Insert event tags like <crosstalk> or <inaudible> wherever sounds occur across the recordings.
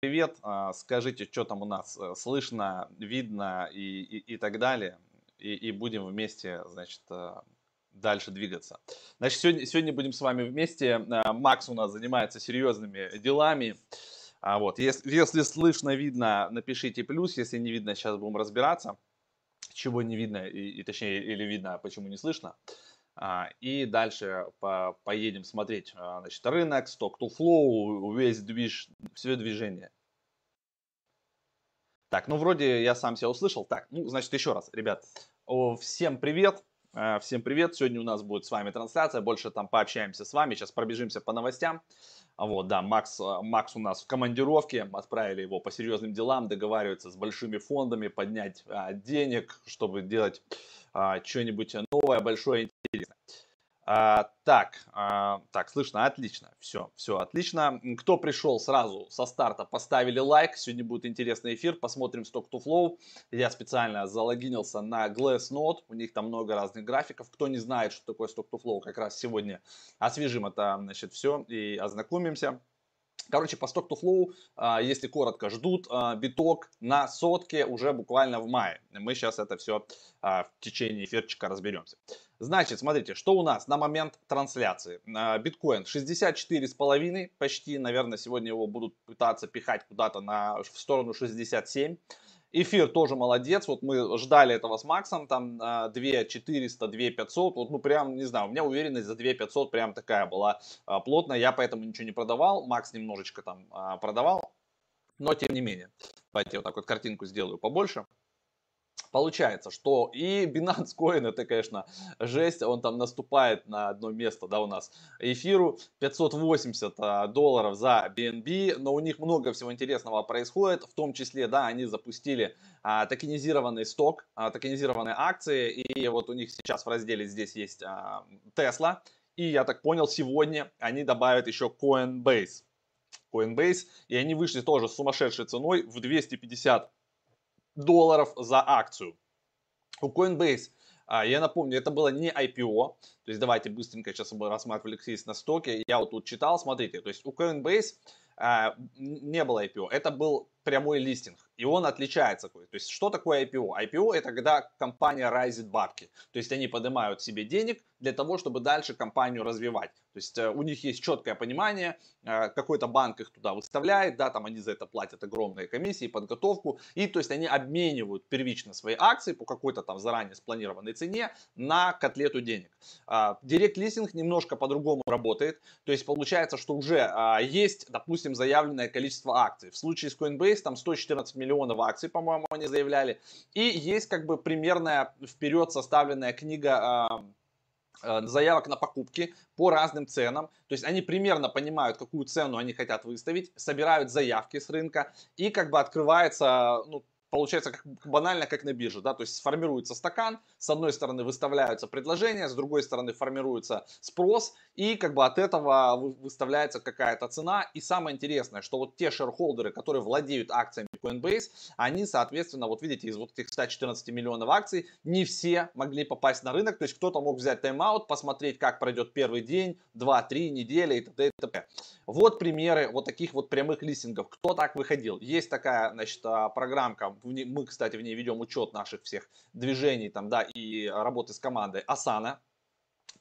привет. А, скажите, что там у нас э, слышно, видно и, и, и так далее. И, и будем вместе, значит, э, дальше двигаться. Значит, сегодня, сегодня будем с вами вместе. А, Макс у нас занимается серьезными делами. А вот, если, если слышно, видно, напишите плюс. Если не видно, сейчас будем разбираться, чего не видно, и, и точнее, или видно, почему не слышно. И дальше по, поедем смотреть а, значит, рынок, сток to flow, весь движ, все движение. Так, ну вроде я сам себя услышал. Так, ну значит еще раз, ребят, всем привет. А, всем привет! Сегодня у нас будет с вами трансляция, больше там пообщаемся с вами, сейчас пробежимся по новостям. Вот, да, Макс, Макс у нас в командировке, отправили его по серьезным делам, договаривается с большими фондами, поднять а, денег, чтобы делать а, что-нибудь новое, большое, интересное. А, так, а, так, слышно, отлично, все, все отлично. Кто пришел сразу со старта, поставили лайк, сегодня будет интересный эфир, посмотрим Stock to Flow. Я специально залогинился на Glassnode, у них там много разных графиков. Кто не знает, что такое Stock to Flow, как раз сегодня освежим это, значит, все и ознакомимся. Короче, по Stock to Flow, а, если коротко, ждут а, биток на сотке уже буквально в мае. Мы сейчас это все а, в течение эфирчика разберемся. Значит, смотрите, что у нас на момент трансляции. Биткоин 64,5, почти, наверное, сегодня его будут пытаться пихать куда-то на, в сторону 67. Эфир тоже молодец, вот мы ждали этого с Максом, там 2 400, 2 500, вот ну прям, не знаю, у меня уверенность за 2 500 прям такая была а, плотная, я поэтому ничего не продавал, Макс немножечко там а, продавал, но тем не менее. Давайте вот так вот картинку сделаю побольше. Получается, что и Binance Coin это, конечно, жесть, он там наступает на одно место, да, у нас. Эфиру 580 а, долларов за BNB, но у них много всего интересного происходит, в том числе, да, они запустили а, токенизированный сток, а, токенизированные акции, и вот у них сейчас в разделе здесь есть а, Tesla, и я так понял, сегодня они добавят еще Coinbase. Coinbase, и они вышли тоже с сумасшедшей ценой в 250 долларов за акцию. У Coinbase, а, я напомню, это было не IPO, то есть давайте быстренько сейчас мы рассматривали кризис на стоке, я вот тут читал, смотрите, то есть у Coinbase а, не было IPO, это был прямой листинг. И он отличается. То есть, что такое IPO? IPO это когда компания райзит бабки. То есть, они поднимают себе денег для того, чтобы дальше компанию развивать. То есть, э, у них есть четкое понимание, э, какой-то банк их туда выставляет, да, там они за это платят огромные комиссии, подготовку. И, то есть, они обменивают первично свои акции по какой-то там заранее спланированной цене на котлету денег. Директ листинг немножко по-другому работает. То есть, получается, что уже а, есть, допустим, заявленное количество акций. В случае с Coinbase там 114 миллионов миллионов акций, по-моему, они заявляли. И есть как бы примерная вперед составленная книга а, а, заявок на покупки по разным ценам. То есть они примерно понимают, какую цену они хотят выставить, собирают заявки с рынка и как бы открывается ну, получается как, банально как на бирже, да, то есть сформируется стакан, с одной стороны выставляются предложения, с другой стороны формируется спрос, и как бы от этого выставляется какая-то цена. И самое интересное, что вот те шерхолдеры, которые владеют акциями Coinbase, они, соответственно, вот видите, из вот этих 114 миллионов акций, не все могли попасть на рынок, то есть кто-то мог взять тайм-аут, посмотреть, как пройдет первый день, два, три недели и т.д. и т.п. Вот примеры вот таких вот прямых листингов. Кто так выходил? Есть такая, значит, а, программка, мы, кстати, в ней ведем учет наших всех движений там, да, и работы с командой Asana,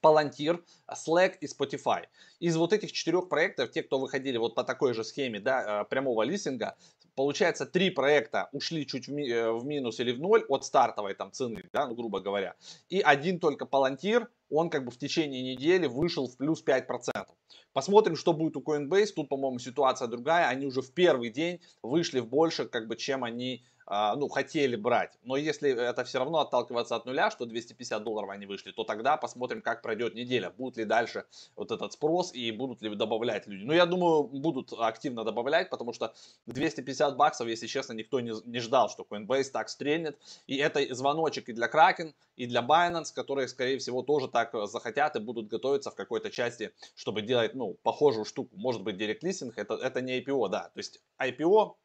Palantir, Slack и Spotify. Из вот этих четырех проектов, те, кто выходили вот по такой же схеме да, э, прямого листинга, получается, три проекта ушли чуть в, ми- э, в минус или в ноль от стартовой там цены, да, ну, грубо говоря. И один только Palantir, он как бы в течение недели вышел в плюс 5%. Посмотрим, что будет у Coinbase. Тут, по-моему, ситуация другая. Они уже в первый день вышли в больше, как бы, чем они ну, хотели брать. Но если это все равно отталкиваться от нуля, что 250 долларов они вышли, то тогда посмотрим, как пройдет неделя. Будет ли дальше вот этот спрос и будут ли добавлять люди. Ну, я думаю, будут активно добавлять, потому что 250 баксов, если честно, никто не, не ждал, что Coinbase так стрельнет. И это звоночек и для Kraken, и для Binance, которые, скорее всего, тоже так захотят и будут готовиться в какой-то части, чтобы делать, ну, похожую штуку. Может быть, директ листинг, это, это не IPO, да. То есть IPO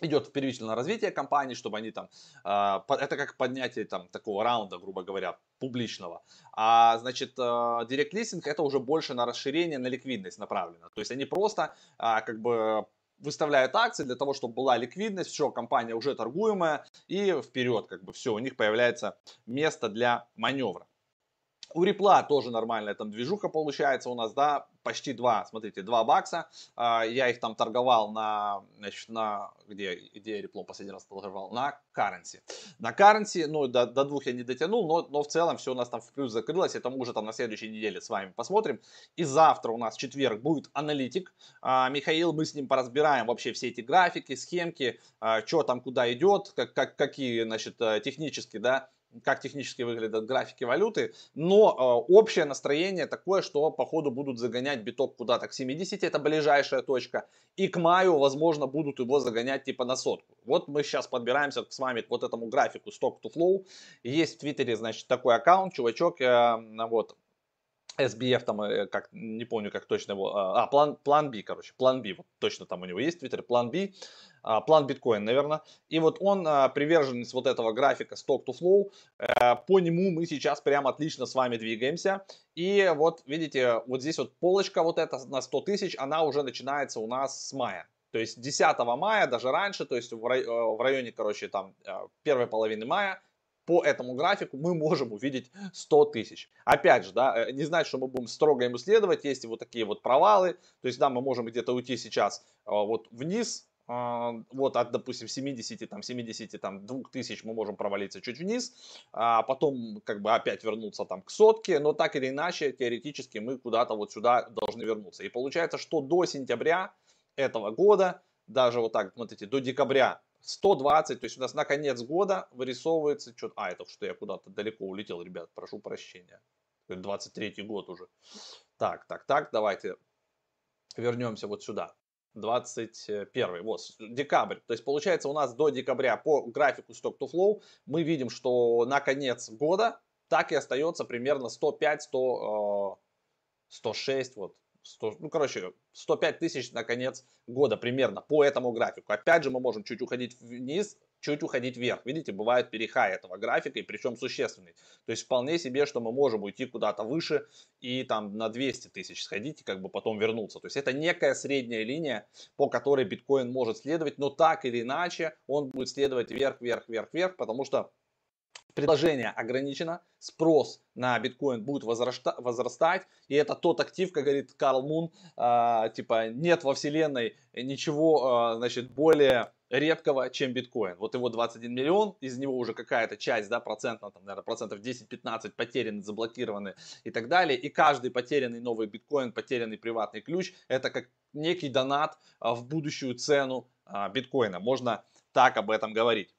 идет первичное развитие компании, чтобы они там, э, это как поднятие там такого раунда, грубо говоря, публичного. А значит, директ э, листинг это уже больше на расширение, на ликвидность направлено. То есть они просто э, как бы выставляют акции для того, чтобы была ликвидность, все, компания уже торгуемая, и вперед, как бы все, у них появляется место для маневра. У Репла тоже нормальная там движуха получается у нас, да, почти 2, смотрите, 2 бакса. А, я их там торговал на, значит, на, где, где Репло последний раз торговал? На Currency. На Currency, ну, до, до двух я не дотянул, но, но в целом все у нас там в плюс закрылось, это мы уже там на следующей неделе с вами посмотрим. И завтра у нас четверг будет аналитик. А, Михаил, мы с ним поразбираем вообще все эти графики, схемки, а, что там куда идет, как, как, какие, значит, э, технически, да, как технически выглядят графики валюты, но э, общее настроение такое, что по ходу будут загонять биток куда-то к 70, это ближайшая точка, и к маю, возможно, будут его загонять типа на сотку. Вот мы сейчас подбираемся с вами к вот этому графику Stock to Flow. Есть в Твиттере, значит, такой аккаунт, чувачок, э, вот, SBF там, э, как, не помню, как точно его, а, план, план B, короче, план B, вот точно там у него есть в Твиттере, план B, а, план биткоин, наверное. И вот он а, приверженец вот этого графика stock to flow. Э, по нему мы сейчас прям отлично с вами двигаемся. И вот видите, вот здесь вот полочка вот эта на 100 тысяч, она уже начинается у нас с мая. То есть 10 мая, даже раньше, то есть в э, районе, короче, там первой половины мая, по этому графику мы можем увидеть 100 тысяч. Опять же, да, не значит, что мы будем строго ему следовать, есть вот такие вот провалы, то есть, да, мы можем где-то уйти сейчас вот вниз, а, вот от, допустим, 70, там, 70, там, 2000 мы можем провалиться чуть вниз, а потом, как бы, опять вернуться там к сотке, но так или иначе, теоретически мы куда-то вот сюда должны вернуться. И получается, что до сентября этого года, даже вот так, смотрите, до декабря 120, то есть у нас на конец года вырисовывается что-то, а, это что я куда-то далеко улетел, ребят, прошу прощения, 23 год уже. Так, так, так, давайте вернемся вот сюда. 21, вот, декабрь. То есть получается у нас до декабря по графику Stock to Flow мы видим, что на конец года так и остается примерно 105, 100, 106, вот, 100, ну, короче, 105 тысяч на конец года примерно по этому графику. Опять же, мы можем чуть уходить вниз, чуть уходить вверх. Видите, бывает перехай этого графика, и причем существенный. То есть вполне себе, что мы можем уйти куда-то выше и там на 200 тысяч сходить и как бы потом вернуться. То есть это некая средняя линия, по которой биткоин может следовать, но так или иначе он будет следовать вверх, вверх, вверх, вверх, потому что предложение ограничено, спрос на биткоин будет возрастать, и это тот актив, как говорит Карл Мун, э, типа нет во вселенной ничего, э, значит, более редкого, чем биткоин. Вот его 21 миллион, из него уже какая-то часть, да, процентно, там, наверное, процентов 10-15 потеряны, заблокированы и так далее. И каждый потерянный новый биткоин, потерянный приватный ключ, это как некий донат а, в будущую цену биткоина. Можно так об этом говорить.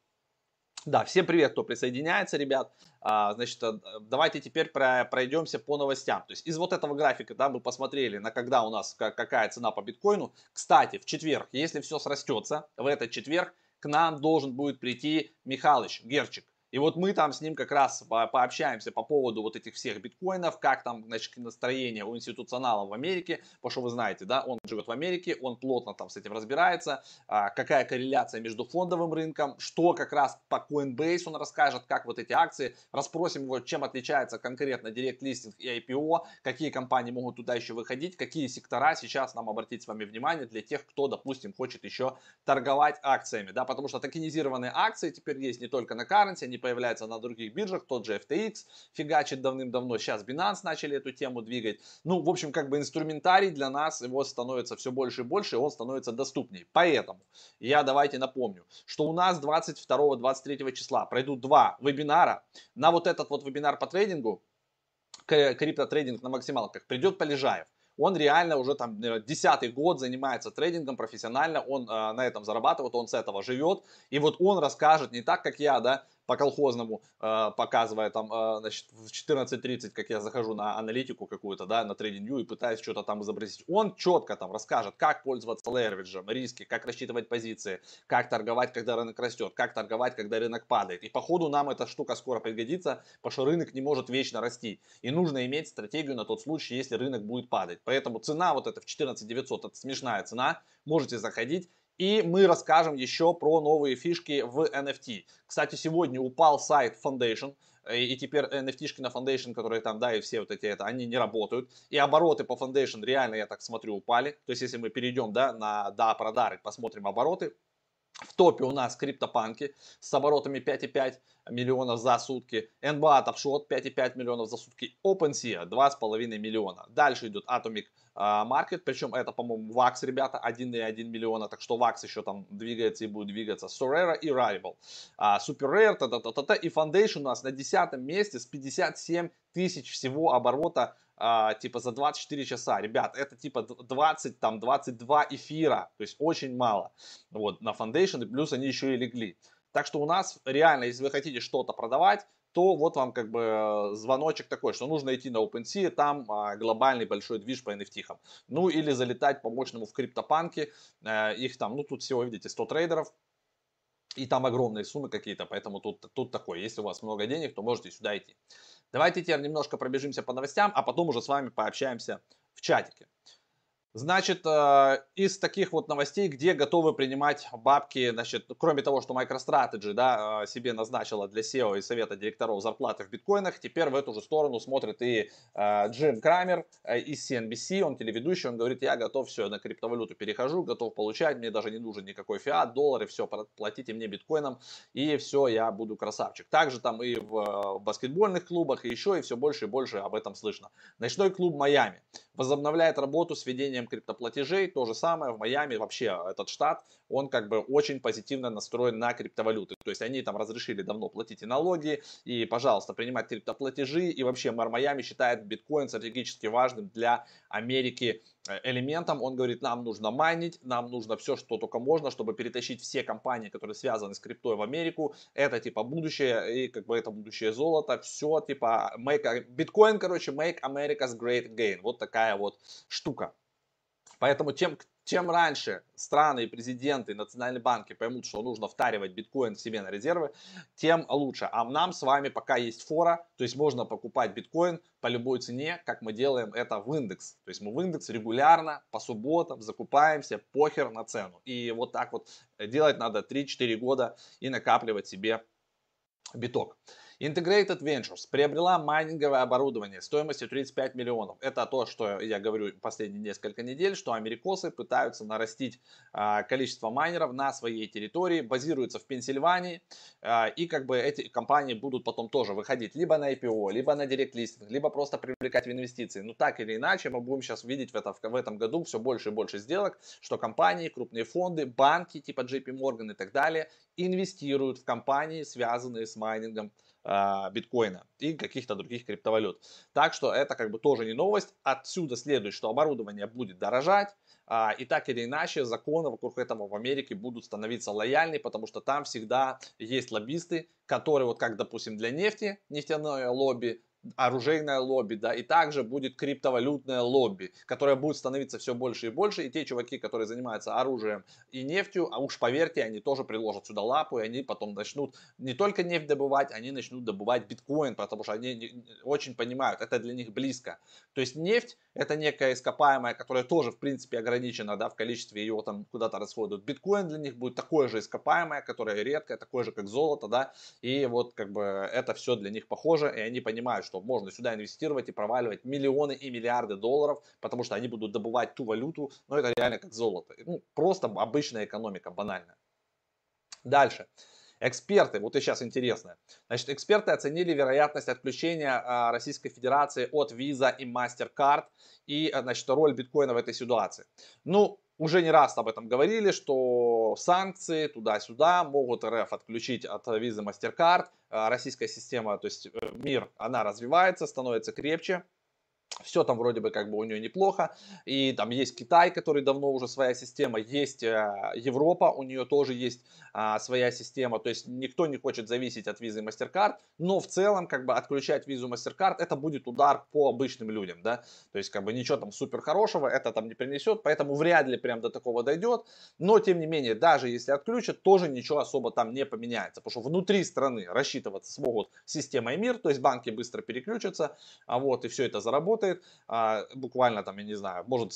Да, всем привет, кто присоединяется, ребят. А, значит, э, давайте теперь про, пройдемся по новостям. То есть из вот этого графика, да, мы посмотрели, на когда у нас какая цена по биткоину. Кстати, в четверг, если все срастется, в этот четверг к нам должен будет прийти Михалыч Герчик. И вот мы там с ним как раз пообщаемся по поводу вот этих всех биткоинов, как там, значит, настроение у институционалов в Америке, потому что вы знаете, да, он живет в Америке, он плотно там с этим разбирается, а, какая корреляция между фондовым рынком, что как раз по Coinbase он расскажет, как вот эти акции, расспросим его, чем отличается конкретно директ листинг и IPO, какие компании могут туда еще выходить, какие сектора. Сейчас нам обратить с вами внимание для тех, кто, допустим, хочет еще торговать акциями, да, потому что токенизированные акции теперь есть не только на currency, они появляется на других биржах, тот же FTX фигачит давным-давно, сейчас Binance начали эту тему двигать. Ну, в общем, как бы инструментарий для нас, его становится все больше и больше, и он становится доступней. Поэтому я давайте напомню, что у нас 22-23 числа пройдут два вебинара. На вот этот вот вебинар по трейдингу, криптотрейдинг на максималках, придет Полежаев он реально уже там десятый год занимается трейдингом профессионально, он э, на этом зарабатывает, он с этого живет, и вот он расскажет не так, как я, да, по колхозному, э, показывая там, э, значит, в 14.30, как я захожу на аналитику какую-то, да, на TradingView и пытаюсь что-то там изобразить. Он четко там расскажет, как пользоваться лервиджем, риски, как рассчитывать позиции, как торговать, когда рынок растет, как торговать, когда рынок падает. И по ходу нам эта штука скоро пригодится, потому что рынок не может вечно расти. И нужно иметь стратегию на тот случай, если рынок будет падать. Поэтому цена вот эта в 14 900, это смешная цена, можете заходить и мы расскажем еще про новые фишки в NFT. Кстати, сегодня упал сайт Foundation. и теперь NFT-шки на Foundation, которые там, да, и все вот эти, это, они не работают, и обороты по Foundation реально, я так смотрю, упали, то есть если мы перейдем, да, на, да, продары, посмотрим обороты, в топе у нас криптопанки с оборотами 5,5 миллионов за сутки. NBA Topshot 5,5 миллионов за сутки. OpenSea 2,5 миллиона. Дальше идет Atomic а, Market, причем это, по-моему, VAX, ребята, 1,1 миллиона, так что VAX еще там двигается и будет двигаться. Sorare и Rival. А, Super Rare, та -та -та -та -та, и Foundation у нас на 10 месте с 57 тысяч всего оборота а, типа за 24 часа. Ребят, это типа 20, там 22 эфира, то есть очень мало. Вот, на Foundation, и плюс они еще и легли. Так что у нас реально, если вы хотите что-то продавать, то вот вам как бы звоночек такой, что нужно идти на OpenSea, там а, глобальный большой движ по NFT. -хам. Ну или залетать по мощному в криптопанке, э, их там, ну тут всего, видите, 100 трейдеров, и там огромные суммы какие-то, поэтому тут, тут такое, если у вас много денег, то можете сюда идти. Давайте теперь немножко пробежимся по новостям, а потом уже с вами пообщаемся в чатике. Значит, э, из таких вот новостей, где готовы принимать бабки, значит, кроме того, что MicroStrategy да, э, себе назначила для SEO и совета директоров зарплаты в биткоинах, теперь в эту же сторону смотрит и э, Джим Крамер из CNBC, он телеведущий, он говорит, я готов все, на криптовалюту перехожу, готов получать, мне даже не нужен никакой фиат, доллары, все, платите мне биткоином, и все, я буду красавчик. Также там и в баскетбольных клубах, и еще, и все больше и больше об этом слышно. Ночной клуб Майами возобновляет работу с введением криптоплатежей. То же самое в Майами вообще этот штат, он как бы очень позитивно настроен на криптовалюты. То есть они там разрешили давно платить и налоги, и, пожалуйста, принимать криптоплатежи. И вообще мэр Майами считает биткоин стратегически важным для Америки Э, элементом. Он говорит, нам нужно майнить, нам нужно все, что только можно, чтобы перетащить все компании, которые связаны с криптой в Америку. Это типа будущее, и как бы это будущее золото. Все типа make, биткоин, короче, make America's great again. Вот такая вот штука. Поэтому тем, чем раньше страны и президенты, и национальные банки поймут, что нужно втаривать биткоин себе на резервы, тем лучше. А нам с вами пока есть фора, то есть можно покупать биткоин по любой цене, как мы делаем это в индекс. То есть мы в индекс регулярно по субботам закупаемся, похер на цену. И вот так вот делать надо 3-4 года и накапливать себе биток. Integrated Ventures приобрела майнинговое оборудование стоимостью 35 миллионов. Это то, что я говорю последние несколько недель, что америкосы пытаются нарастить а, количество майнеров на своей территории, базируются в Пенсильвании, а, и как бы эти компании будут потом тоже выходить либо на IPO, либо на директ листинг, либо просто привлекать в инвестиции. Ну так или иначе, мы будем сейчас видеть в, это, в этом году все больше и больше сделок, что компании, крупные фонды, банки типа JP Morgan и так далее инвестируют в компании, связанные с майнингом биткоина и каких-то других криптовалют. Так что это как бы тоже не новость. Отсюда следует, что оборудование будет дорожать. А, и так или иначе законы вокруг этого в Америке будут становиться лояльнее, потому что там всегда есть лоббисты, которые вот как, допустим, для нефти, нефтяное лобби, оружейное лобби, да, и также будет криптовалютное лобби, которое будет становиться все больше и больше, и те чуваки, которые занимаются оружием и нефтью, а уж поверьте, они тоже приложат сюда лапу, и они потом начнут не только нефть добывать, они начнут добывать биткоин, потому что они очень понимают, это для них близко. То есть нефть это некая ископаемая, которая тоже в принципе ограничена, да, в количестве ее там куда-то расходуют. Биткоин для них будет такое же ископаемое, которое редкое, такое же как золото, да, и вот как бы это все для них похоже, и они понимают, что можно сюда инвестировать и проваливать миллионы и миллиарды долларов, потому что они будут добывать ту валюту, но это реально как золото. Ну, просто обычная экономика, банальная. Дальше. Эксперты, вот и сейчас интересно. Значит, эксперты оценили вероятность отключения а, Российской Федерации от Visa и MasterCard и, а, значит, роль биткоина в этой ситуации. Ну, уже не раз об этом говорили, что санкции туда-сюда могут РФ отключить от визы MasterCard. А, российская система, то есть э, мир, она развивается, становится крепче. Все там вроде бы как бы у нее неплохо. И там есть Китай, который давно уже своя система. Есть э, Европа, у нее тоже есть а, своя система. То есть никто не хочет зависеть от визы MasterCard. Но в целом как бы отключать визу MasterCard это будет удар по обычным людям. Да? То есть как бы ничего там супер хорошего это там не принесет. Поэтому вряд ли прям до такого дойдет. Но тем не менее, даже если отключат, тоже ничего особо там не поменяется. Потому что внутри страны рассчитываться смогут системой МИР. То есть банки быстро переключатся. А вот и все это заработает работает, а, буквально там, я не знаю, может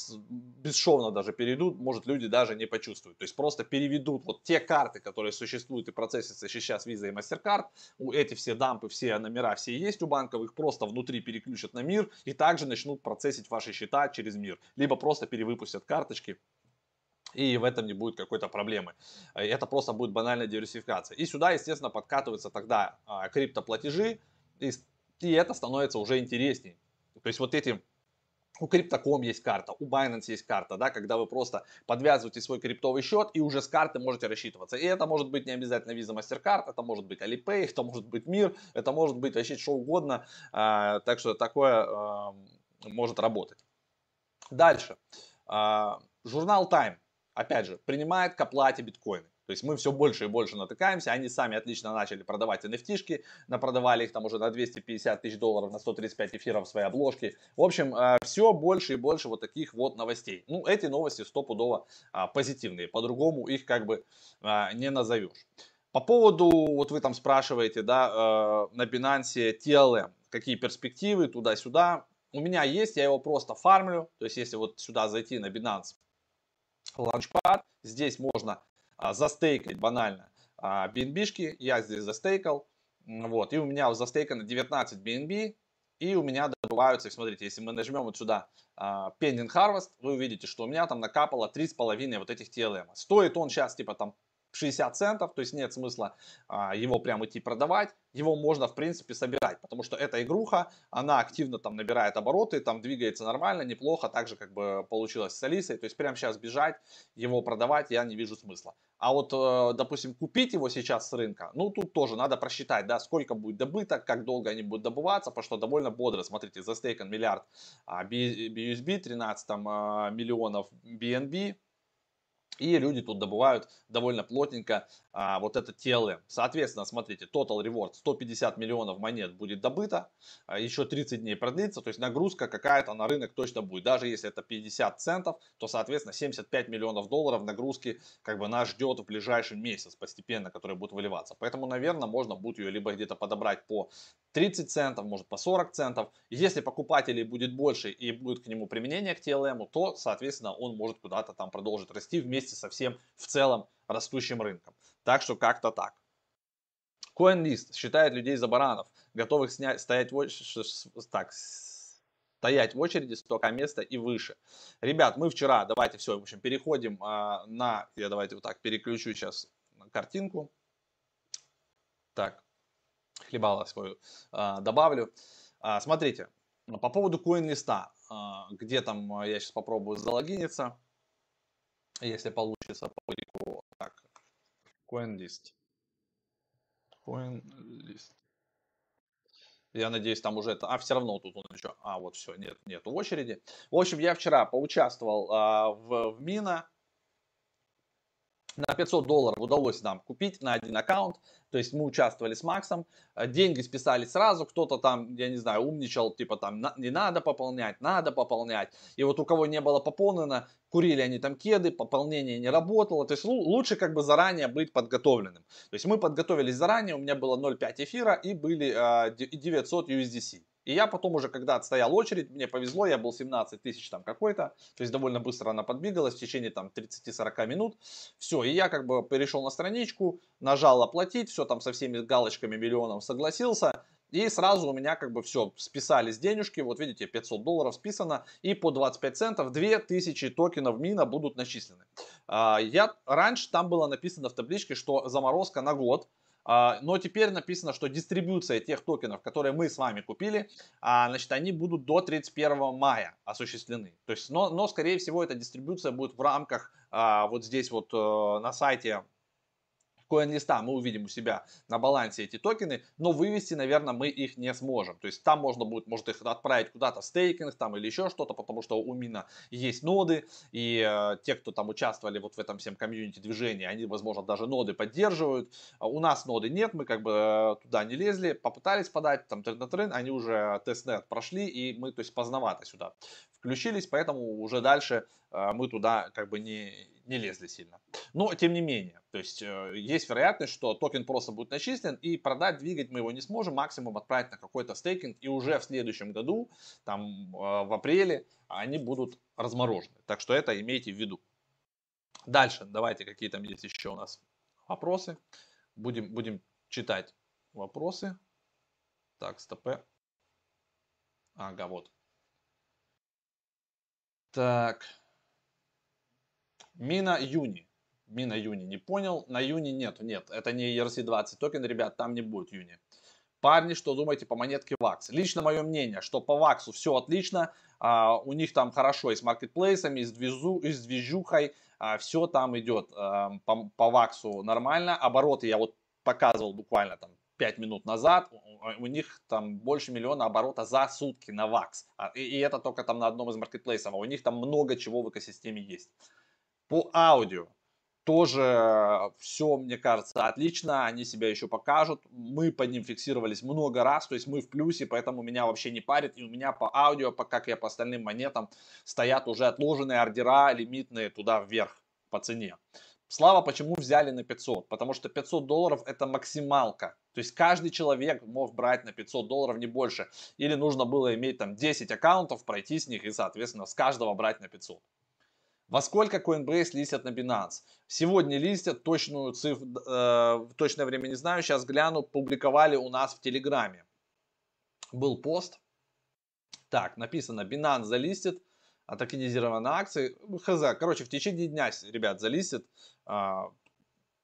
бесшовно даже перейдут, может люди даже не почувствуют. То есть просто переведут вот те карты, которые существуют и процессятся сейчас Visa и MasterCard, эти все дампы, все номера, все есть у банков, их просто внутри переключат на мир и также начнут процессить ваши счета через мир. Либо просто перевыпустят карточки и в этом не будет какой-то проблемы. Это просто будет банальная диверсификация. И сюда, естественно, подкатываются тогда а, криптоплатежи, и, это становится уже интересней. То есть вот эти у Crypto.com есть карта, у Binance есть карта, да, когда вы просто подвязываете свой криптовый счет и уже с карты можете рассчитываться. И это может быть не обязательно Visa MasterCard, это может быть Alipay, <laughs> это может быть Мир, это может быть вообще что угодно. А, так что такое а, может работать. Дальше. А, журнал Time опять же, принимает к оплате биткоины. То есть мы все больше и больше натыкаемся. Они сами отлично начали продавать NFT-шки. Напродавали их там уже на 250 тысяч долларов, на 135 эфиров своей обложке. В общем, э, все больше и больше вот таких вот новостей. Ну, эти новости стопудово а, позитивные. По-другому их как бы а, не назовешь. По поводу, вот вы там спрашиваете, да, э, на Binance TLM, какие перспективы туда-сюда. У меня есть, я его просто фармлю. То есть, если вот сюда зайти на Binance ланчпад. Здесь можно а, застейкать банально а, BNB-шки. Я здесь застейкал. Вот. И у меня застейкано 19 BNB. И у меня добываются, смотрите, если мы нажмем вот сюда а, Pending Harvest, вы увидите, что у меня там накапало 3,5 вот этих TLM. Стоит он сейчас типа там 60 центов, то есть нет смысла а, его прям идти продавать, его можно в принципе собирать, потому что эта игруха, она активно там набирает обороты, там двигается нормально, неплохо, так же как бы получилось с Алисой, то есть прямо сейчас бежать, его продавать я не вижу смысла. А вот, э, допустим, купить его сейчас с рынка, ну тут тоже надо просчитать, да, сколько будет добыток, как долго они будут добываться, потому что довольно бодро, смотрите, застейкан миллиард BUSB, 13 там, а, миллионов BNB, и люди тут добывают довольно плотненько а, вот это TLM. Соответственно, смотрите, Total Reward 150 миллионов монет будет добыто, а, еще 30 дней продлится, то есть нагрузка какая-то на рынок точно будет. Даже если это 50 центов, то, соответственно, 75 миллионов долларов нагрузки как бы нас ждет в ближайший месяц постепенно, который будет выливаться. Поэтому, наверное, можно будет ее либо где-то подобрать по 30 центов, может по 40 центов. Если покупателей будет больше и будет к нему применение к TLM, то, соответственно, он может куда-то там продолжить расти вместе со всем в целом растущим рынком. Так что как-то так. CoinList считает людей за баранов, готовых снять, стоять в очереди, так, стоять в очереди 100 места и выше. Ребят, мы вчера, давайте все, в общем, переходим а, на, я давайте вот так переключу сейчас картинку. Так, хлебала свою а, добавлю. А, смотрите, по поводу CoinList, а, где там, я сейчас попробую залогиниться, если получится по лику, так, CoinList. CoinList. Я надеюсь, там уже это... А, все равно тут он еще... А, вот все, нет, нет в очереди. В общем, я вчера поучаствовал а, в, в Мина. На 500 долларов удалось нам купить на один аккаунт. То есть мы участвовали с Максом, э, деньги списали сразу, кто-то там, я не знаю, умничал, типа там не надо пополнять, надо пополнять. И вот у кого не было пополнено, курили они там кеды, пополнение не работало. То есть лучше как бы заранее быть подготовленным. То есть мы подготовились заранее, у меня было 0,5 эфира и были 900 э, USDC. И я потом уже, когда отстоял очередь, мне повезло, я был 17 тысяч там какой-то, то есть довольно быстро она подбегалась в течение там 30-40 минут. Все, и я как бы перешел на страничку, нажал оплатить, все там со всеми галочками миллионом согласился, и сразу у меня как бы все, списались денежки, вот видите, 500 долларов списано, и по 25 центов 2000 токенов мина будут начислены. А, я, раньше там было написано в табличке, что заморозка на год, но теперь написано, что дистрибуция тех токенов, которые мы с вами купили, а, значит, они будут до 31 мая осуществлены. То есть, но, но скорее всего, эта дистрибуция будет в рамках а, вот здесь вот э, на сайте CoinList мы увидим у себя на балансе эти токены, но вывести, наверное, мы их не сможем. То есть там можно будет, может их отправить куда-то в стейкинг там или еще что-то, потому что у Мина есть ноды, и э, те, кто там участвовали вот в этом всем комьюнити движении, они, возможно, даже ноды поддерживают. А у нас ноды нет, мы как бы э, туда не лезли, попытались подать, там трен они уже testnet прошли, и мы, то есть, поздновато сюда включились, поэтому уже дальше э, мы туда как бы не, не лезли сильно. Но тем не менее, то есть э, есть вероятность, что токен просто будет начислен и продать, двигать мы его не сможем, максимум отправить на какой-то стейкинг и уже в следующем году, там э, в апреле, они будут разморожены. Так что это имейте в виду. Дальше, давайте, какие там есть еще у нас вопросы. Будем, будем читать вопросы. Так, стопе. Ага, вот. Так. Мина Юни. Мина Юни. Не понял? На Юни нет. Нет, это не ERC20 токен, ребят, там не будет Юни. Парни, что думаете по монетке VAX? Лично мое мнение, что по VAX все отлично. А, у них там хорошо и с маркетплейсами, и с, движу, и с движухой. А, все там идет а, по, по VAX нормально. Обороты я вот показывал буквально там 5 минут назад, у них там больше миллиона оборота за сутки на ВАКС. А, и, это только там на одном из маркетплейсов. А у них там много чего в экосистеме есть. По аудио тоже все, мне кажется, отлично. Они себя еще покажут. Мы под ним фиксировались много раз, то есть мы в плюсе, поэтому меня вообще не парит. И у меня по аудио, по, как и по остальным монетам, стоят уже отложенные ордера лимитные туда вверх по цене. Слава почему взяли на 500? Потому что 500 долларов это максималка. То есть каждый человек мог брать на 500 долларов, не больше. Или нужно было иметь там 10 аккаунтов, пройти с них и, соответственно, с каждого брать на 500. Во сколько Coinbase листят на Binance? Сегодня листят, точную цифру, э, точное время не знаю, сейчас гляну, публиковали у нас в Телеграме. Был пост. Так, написано, Binance залистит а токенизированные акции. Хз, короче, в течение дня, ребят, залистит. А,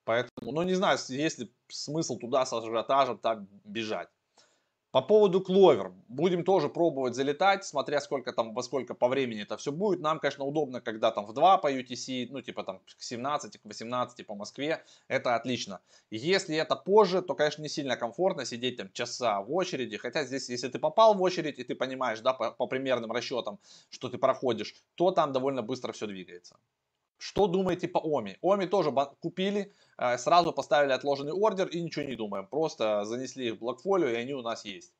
поэтому, ну не знаю, есть ли смысл туда с ажиотажем так бежать. По поводу Clover, будем тоже пробовать залетать, смотря сколько там, во сколько по времени это все будет. Нам, конечно, удобно, когда там в 2 по UTC, ну типа там к 17, к 18 по Москве, это отлично. Если это позже, то, конечно, не сильно комфортно сидеть там часа в очереди, хотя здесь, если ты попал в очередь и ты понимаешь, да, по, по примерным расчетам, что ты проходишь, то там довольно быстро все двигается. Что думаете по OMI? OMI тоже купили, э, сразу поставили отложенный ордер и ничего не думаем. Просто занесли их в Blockfolio и они у нас есть.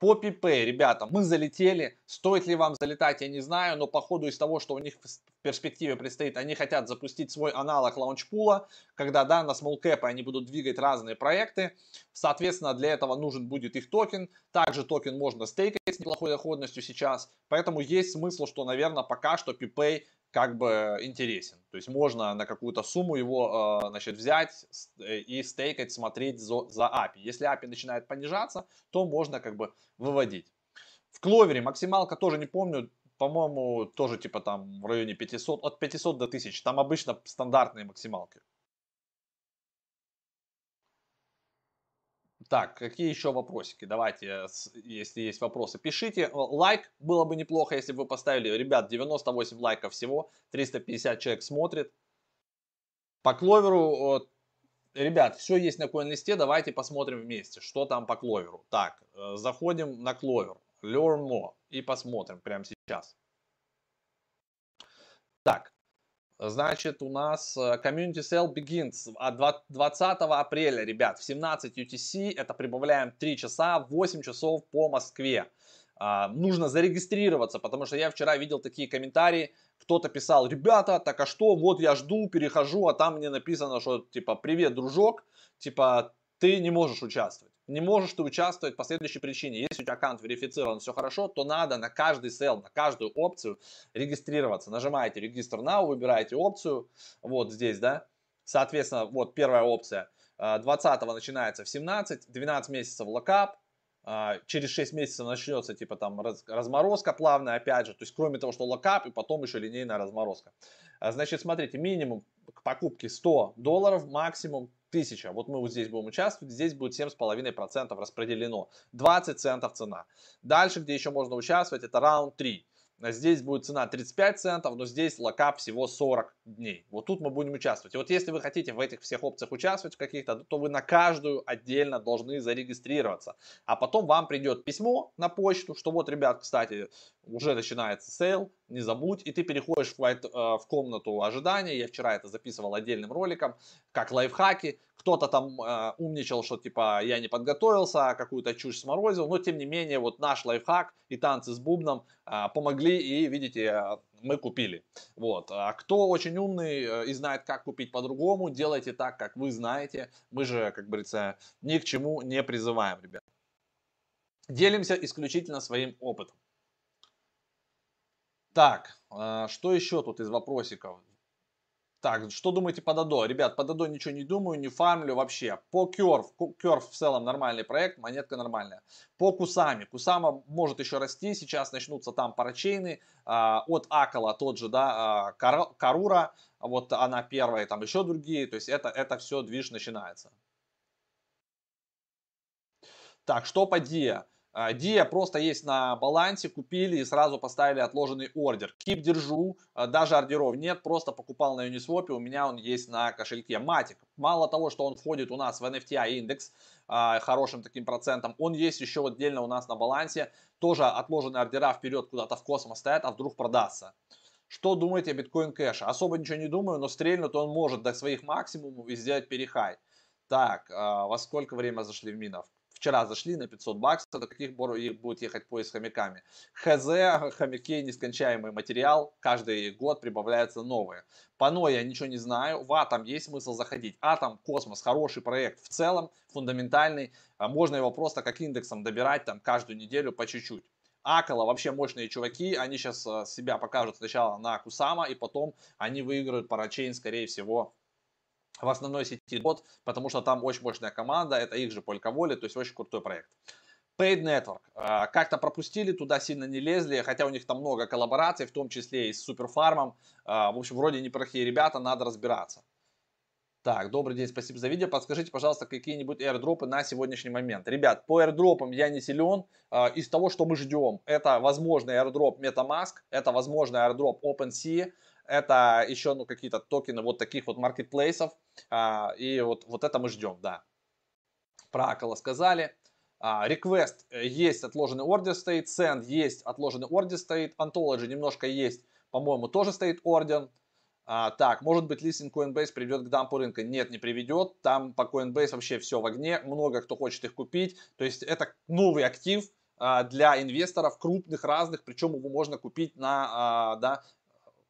По PPay, ребята, мы залетели. Стоит ли вам залетать, я не знаю, но по ходу из того, что у них в перспективе предстоит, они хотят запустить свой аналог лаунчпула, когда, да, на small cap они будут двигать разные проекты. Соответственно, для этого нужен будет их токен. Также токен можно стейкать с неплохой доходностью сейчас. Поэтому есть смысл, что, наверное, пока что PPay как бы интересен. То есть можно на какую-то сумму его э, значит, взять э, и стейкать, смотреть за, за API. Если API начинает понижаться, то можно как бы выводить. В Кловере максималка тоже не помню, по-моему, тоже типа там в районе 500, от 500 до 1000. Там обычно стандартные максималки. Так, какие еще вопросики? Давайте, если есть вопросы, пишите. Лайк было бы неплохо, если бы вы поставили. Ребят, 98 лайков всего, 350 человек смотрит. По кловеру, ребят, все есть на коин-листе, давайте посмотрим вместе, что там по кловеру. Так, э, заходим на кловер, learn more и посмотрим прямо сейчас. Так, Значит, у нас э, Community Sale begins от 20 апреля, ребят, в 17 UTC. Это прибавляем 3 часа, 8 часов по Москве. А, нужно зарегистрироваться, потому что я вчера видел такие комментарии. Кто-то писал, ребята, так а что, вот я жду, перехожу, а там мне написано, что типа, привет, дружок, типа, ты не можешь участвовать не можешь ты участвовать по следующей причине. Если у тебя аккаунт верифицирован, все хорошо, то надо на каждый sale, на каждую опцию регистрироваться. Нажимаете register now, выбираете опцию, вот здесь, да. Соответственно, вот первая опция. 20 э, начинается в 17, 12 месяцев lockup, а, через 6 месяцев начнется типа там разморозка плавная опять же, то есть кроме того, что lockup и потом еще линейная разморозка. А, значит, смотрите, минимум к покупке 100 долларов, максимум 1000. Вот мы вот здесь будем участвовать, здесь будет 7,5% распределено. 20 центов цена. Дальше, где еще можно участвовать, это раунд 3. Здесь будет цена 35 центов, но здесь локап всего 40 дней. Вот тут мы будем участвовать. И вот если вы хотите в этих всех опциях участвовать в каких-то, то вы на каждую отдельно должны зарегистрироваться. А потом вам придет письмо на почту, что вот, ребят, кстати, уже начинается sale, не забудь. И ты переходишь в, э, в комнату ожидания. Я вчера это записывал отдельным роликом, как лайфхаки кто-то там э, умничал, что типа я не подготовился, какую-то чушь сморозил, но тем не менее вот наш лайфхак и танцы с бубном э, помогли и видите, мы купили. Вот. А кто очень умный э, и знает, как купить по-другому, делайте так, как вы знаете. Мы же, как говорится, ни к чему не призываем, ребят. Делимся исключительно своим опытом. Так, э, что еще тут из вопросиков? Так, что думаете по Дадо? Ребят, по Дадо ничего не думаю, не фармлю вообще. По Curve, Curve в целом нормальный проект, монетка нормальная. По Кусами, Кусама может еще расти, сейчас начнутся там парачейны. А, от Акала тот же, да, а, Карура, вот она первая, там еще другие, то есть это, это все движ начинается. Так, что по Диа? Dia просто есть на балансе, купили и сразу поставили отложенный ордер. Кип держу, а, даже ордеров нет, просто покупал на Uniswap, у меня он есть на кошельке. Матик, мало того, что он входит у нас в NFTI индекс а, хорошим таким процентом, он есть еще отдельно у нас на балансе, тоже отложенные ордера вперед куда-то в космос стоят, а вдруг продастся. Что думаете о биткоин кэше? Особо ничего не думаю, но стрельнуть он может до своих максимумов и сделать перехай. Так, а, во сколько время зашли в минов? Вчера зашли на 500 баксов, до каких пор будет ехать поезд с хомяками. ХЗ, хомяки, нескончаемый материал, каждый год прибавляются новые. Пано я ничего не знаю, в Атом есть смысл заходить. Атом, космос, хороший проект в целом, фундаментальный. А можно его просто как индексом добирать там каждую неделю по чуть-чуть. Акала вообще мощные чуваки, они сейчас э, себя покажут сначала на Кусама, и потом они выиграют парачейн, скорее всего, в основной сети бот, потому что там очень мощная команда, это их же Polkavoli, то есть очень крутой проект. Paid Network. А, как-то пропустили, туда сильно не лезли, хотя у них там много коллабораций, в том числе и с Суперфармом. А, в общем, вроде неплохие ребята, надо разбираться. Так, добрый день, спасибо за видео. Подскажите, пожалуйста, какие-нибудь airdropы на сегодняшний момент. Ребят, по airdropам я не силен. Э, из того, что мы ждем, это возможный airdrop MetaMask, это возможный airdrop OpenSea, это еще ну, какие-то токены вот таких вот маркетплейсов. А, и вот, вот это мы ждем, да. Про Акала сказали. А, request э, есть отложенный ордер стоит. Send есть отложенный ордер стоит. Ontology немножко есть. По-моему, тоже стоит ордер. А, так, может быть, листинг Coinbase приведет к дампу рынка? Нет, не приведет. Там по Coinbase вообще все в огне. Много кто хочет их купить. То есть это новый актив а, для инвесторов крупных, разных. Причем его можно купить на, а, да,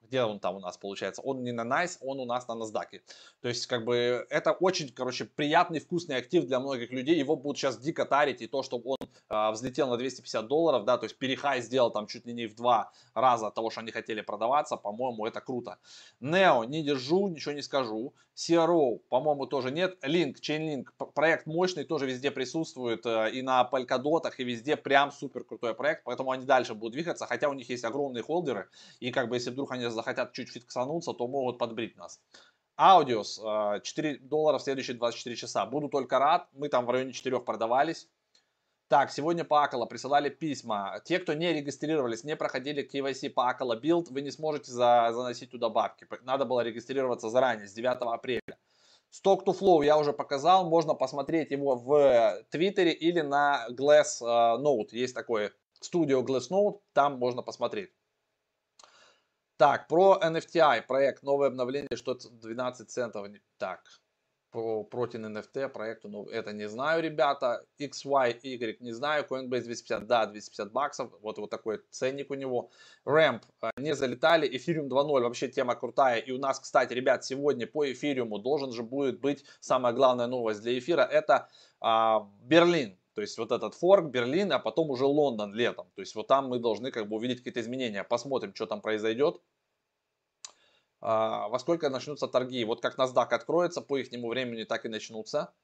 где он там у нас получается? Он не на NICE, он у нас на NASDAQ. То есть, как бы, это очень, короче, приятный, вкусный актив для многих людей. Его будут сейчас дико тарить, и то, что он э, взлетел на 250 долларов, да, то есть перехай сделал там чуть ли не в два раза того, что они хотели продаваться, по-моему, это круто. Neo не держу, ничего не скажу. CRO, по-моему, тоже нет. Link, Chainlink, проект мощный, тоже везде присутствует, э, и на Polkadot, и везде прям супер крутой проект, поэтому они дальше будут двигаться, хотя у них есть огромные холдеры, и как бы, если вдруг они захотят чуть фиксануться, то могут подбрить нас. Аудиос 4 доллара в следующие 24 часа. Буду только рад. Мы там в районе 4 продавались. Так, сегодня по Акала присылали письма. Те, кто не регистрировались, не проходили KYC по Акала Build, вы не сможете за, заносить туда бабки. Надо было регистрироваться заранее, с 9 апреля. Stock to Flow я уже показал, можно посмотреть его в Твиттере или на Glass Note. Есть такой студио Glass Note, там можно посмотреть. Так, про NFTI проект, новое обновление, что 12 центов. Так, про против NFT проекту, ну, это не знаю, ребята. XY, Y не знаю, Coinbase 250, да, 250 баксов, вот, вот такой ценник у него. Ramp э, не залетали, Ethereum 2.0 вообще тема крутая. И у нас, кстати, ребят, сегодня по эфириуму должен же будет быть самая главная новость для эфира, это а, Берлин. То есть вот этот форк, Берлин, а потом уже Лондон летом. То есть вот там мы должны как бы увидеть какие-то изменения. Посмотрим, что там произойдет. А, во сколько начнутся торги. Вот как NASDAQ откроется по их времени, так и начнутся.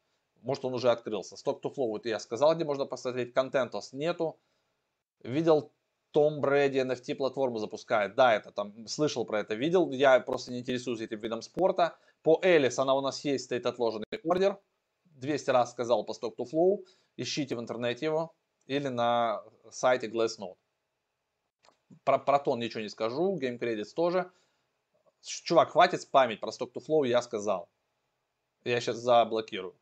Может он уже открылся. Stock to flow, вот я сказал, где можно посмотреть. Контентос нету. Видел том Брэди NFT платформу запускает. Да, это там слышал про это, видел. Я просто не интересуюсь этим видом спорта. По Элис она у нас есть, стоит отложенный ордер. 200 раз сказал по Stock to Flow. Ищите в интернете его или на сайте Glassnode. Про Протон ничего не скажу, Game Credits тоже. Чувак, хватит спамить про Stock to Flow, я сказал. Я сейчас заблокирую.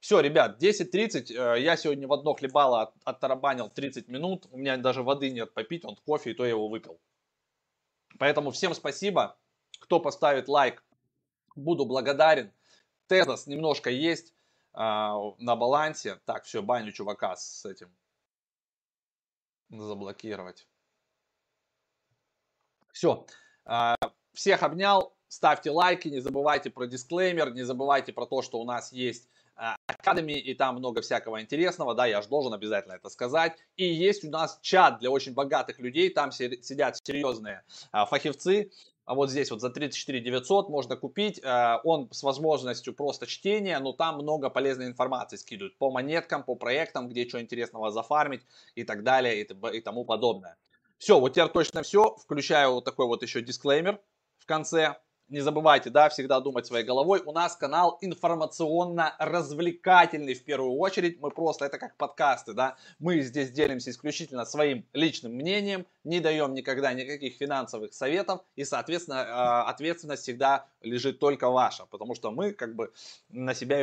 Все, ребят, 10.30. Э, я сегодня в одно хлебало оттарабанил 30 минут. У меня даже воды нет попить, он кофе, и то я его выпил. Поэтому всем спасибо. Кто поставит лайк, буду благодарен. Тезос немножко есть на балансе. Так, все, баню чувака с этим. Заблокировать. Все. А, всех обнял. Ставьте лайки, не забывайте про дисклеймер, не забывайте про то, что у нас есть Academy, и там много всякого интересного, да, я же должен обязательно это сказать. И есть у нас чат для очень богатых людей, там сидят серьезные а, фахивцы, а вот здесь вот за 34 900 можно купить. А, он с возможностью просто чтения, но там много полезной информации скидывают по монеткам, по проектам, где что интересного зафармить и так далее и тому подобное. Все, вот теперь точно все. Включаю вот такой вот еще дисклеймер в конце не забывайте, да, всегда думать своей головой. У нас канал информационно-развлекательный в первую очередь. Мы просто, это как подкасты, да. Мы здесь делимся исключительно своим личным мнением, не даем никогда никаких финансовых советов. И, соответственно, а, ответственность всегда лежит только ваша, потому что мы как бы на себя